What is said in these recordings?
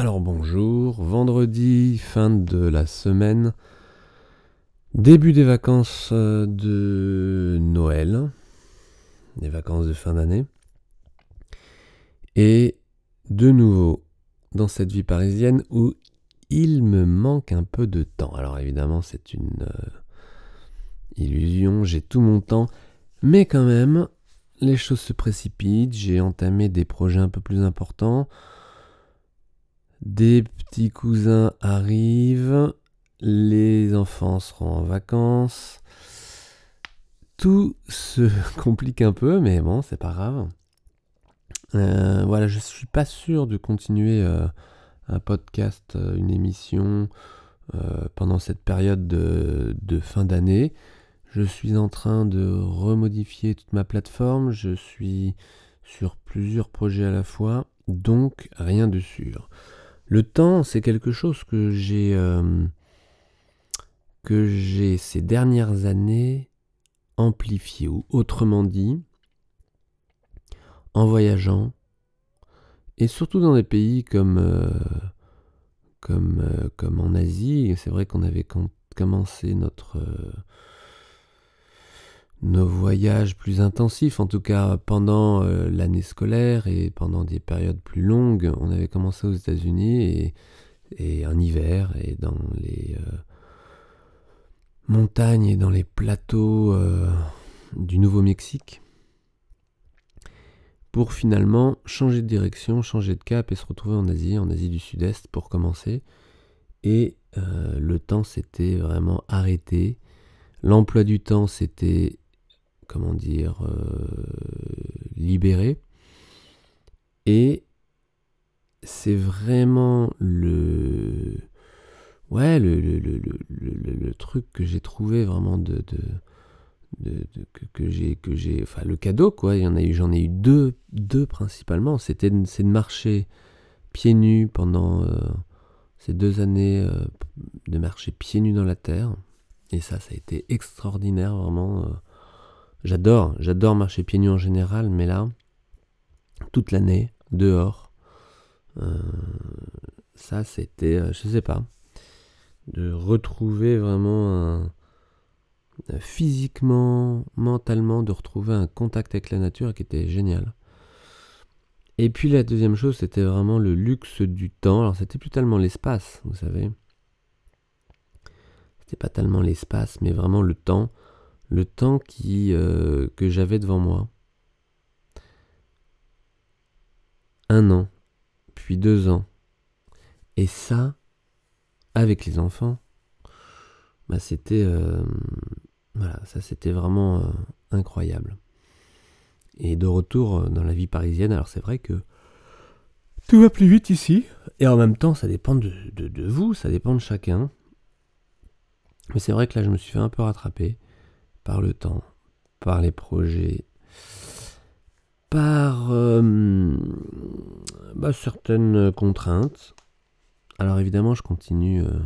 Alors bonjour, vendredi, fin de la semaine, début des vacances euh, de Noël, des vacances de fin d'année, et de nouveau dans cette vie parisienne où il me manque un peu de temps. Alors évidemment c'est une euh, illusion, j'ai tout mon temps, mais quand même les choses se précipitent, j'ai entamé des projets un peu plus importants. Des petits cousins arrivent, les enfants seront en vacances. Tout se complique un peu, mais bon, c'est pas grave. Euh, voilà, je suis pas sûr de continuer euh, un podcast, euh, une émission pendant cette période de, de fin d'année. Je suis en train de remodifier toute ma plateforme. Je suis sur plusieurs projets à la fois, donc rien de sûr. Le temps, c'est quelque chose que j'ai euh, que j'ai ces dernières années amplifié, ou autrement dit, en voyageant, et surtout dans des pays comme, euh, comme, euh, comme en Asie. C'est vrai qu'on avait commencé notre nos voyages plus intensifs, en tout cas pendant euh, l'année scolaire et pendant des périodes plus longues. On avait commencé aux États-Unis et, et, en hiver et dans les euh, montagnes et dans les plateaux euh, du Nouveau-Mexique pour finalement changer de direction, changer de cap et se retrouver en Asie, en Asie du Sud-Est pour commencer. Et le temps s'était vraiment arrêté. L'emploi du temps s'était comment dire, euh, libéré. Et c'est vraiment le, ouais, le, le, le, le truc que j'ai trouvé vraiment de, de, que, j'ai, que j'ai, enfin le cadeau quoi. Il y en a eu, j'en ai eu deux, deux principalement. C'était, c'est de marcher pieds nus pendant euh, ces deux années, euh, de marcher pieds nus dans la terre. Et ça, ça a été extraordinaire vraiment. J'adore, j'adore marcher pieds nus en général, mais là, toute l'année, dehors, euh, ça c'était, euh, je sais pas, de retrouver vraiment physiquement, mentalement, de retrouver un contact avec la nature qui était génial. Et puis la deuxième chose, c'était vraiment le luxe du temps. Alors c'était plus tellement l'espace, vous savez. C'était pas tellement l'espace, mais vraiment le temps le temps euh, que j'avais devant moi. Un an, puis deux ans. Et ça, avec les enfants, bah c'était euh, voilà, c'était vraiment euh, incroyable. Et de retour dans la vie parisienne, alors c'est vrai que tout va plus vite ici, et en même temps ça dépend de, de vous, ça dépend de chacun. Mais c'est vrai que là je me suis fait un peu rattraper par le temps, par les projets, par euh, bah, certaines contraintes. Alors évidemment, je continue euh,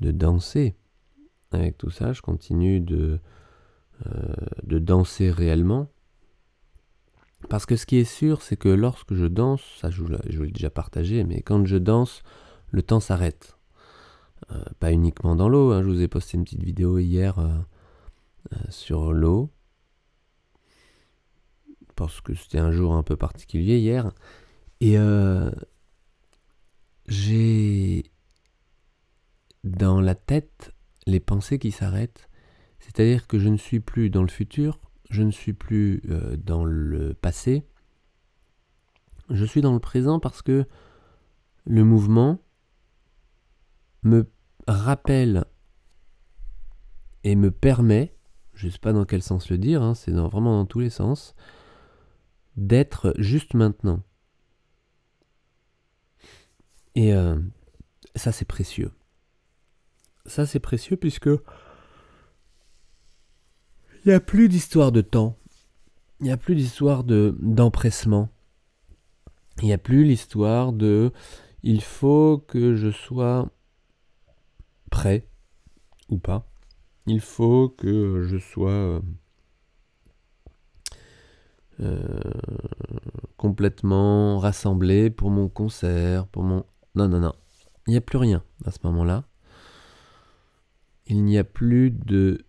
de danser avec tout ça, je continue de, euh, de danser réellement. Parce que ce qui est sûr, c'est que lorsque je danse, ça je vous l'ai déjà partagé, mais quand je danse, le temps s'arrête. pas uniquement dans l'eau, hein, je vous ai posté une petite vidéo hier sur l'eau. Parce que c'était un jour un peu particulier hier. Et euh, j'ai dans la tête les pensées qui s'arrêtent. C'est-à-dire que je ne suis plus dans le futur, je ne suis plus euh, dans le passé. Je suis dans le présent parce que le mouvement me rappelle et me permet je ne sais pas dans quel sens le dire, hein, c'est vraiment dans tous les sens, d'être juste maintenant. Et euh, ça c'est précieux. Ça c'est précieux puisque il n'y a plus d'histoire de temps. Il n'y a plus d'histoire de d'empressement. Il n'y a plus l'histoire de il faut que je sois prêt ou pas il faut que je sois euh, euh, complètement rassemblé pour mon concert, pour mon... non, non, non. Il n'y a plus rien à ce moment-là. Il n'y a plus de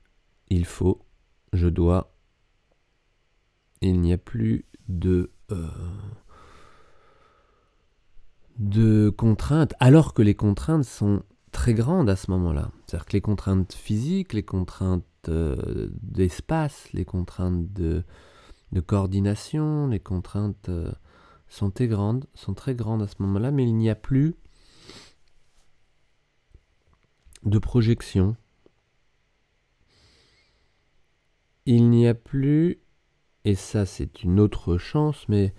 il faut, je dois. Il n'y a plus de euh, de contraintes, alors que les contraintes sont très grandes à ce moment-là. C'est-à-dire que les contraintes physiques, les contraintes euh, d'espace, les contraintes de, coordination, les contraintes euh, sont très grandes, à ce moment-là, mais il n'y a plus de projection. Il n'y a plus, et ça c'est une autre chance, mais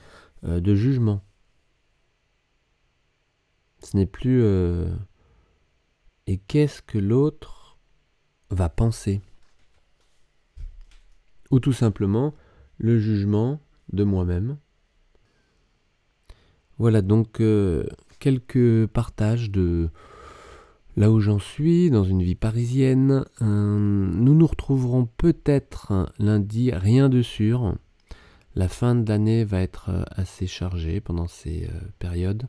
euh, de jugement. Ce n'est plus et qu'est-ce que l'autre va penser? Ou tout simplement le jugement de moi-même. Voilà donc euh, quelques partages de là où j'en suis dans une vie parisienne. nous nous retrouverons peut-être lundi, rien de sûr. La fin de l'année va être euh, assez chargée pendant ces périodes.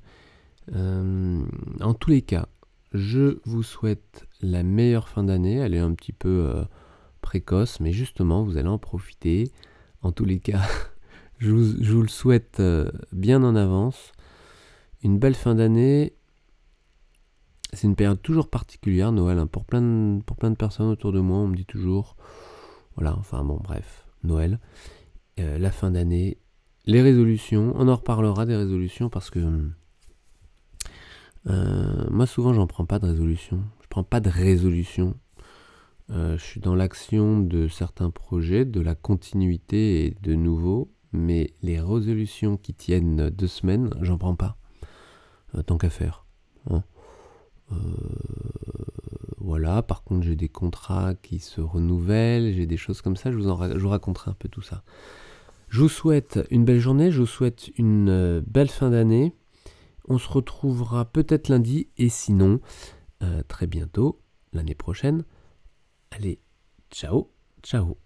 Euh, en tous les cas, je vous souhaite la meilleure fin d'année. Elle est un petit peu euh, précoce, mais justement, vous allez en profiter. En tous les cas, je, vous, le souhaite euh, bien en avance. Une belle fin d'année. C'est une période toujours particulière, Noël, hein. pour, plein de, personnes autour de moi. On me dit toujours, voilà, enfin bon, bref, Noël, la fin d'année, les résolutions. On en reparlera des résolutions parce que hum, euh, moi, souvent, j'en prends pas de résolution. Je prends pas de résolution. Euh, je suis dans l'action de certains projets, de la continuité et de nouveau, mais les résolutions qui tiennent deux semaines, j'en prends pas. Euh, tant qu'à faire. Hein. voilà, par contre, j'ai des contrats qui se renouvellent, j'ai des choses comme ça, je vous, en je vous raconterai un peu tout ça. Je vous souhaite une belle journée, je vous souhaite une belle fin d'année. On se retrouvera peut-être lundi et sinon euh, très bientôt l'année prochaine. Allez, ciao, ciao.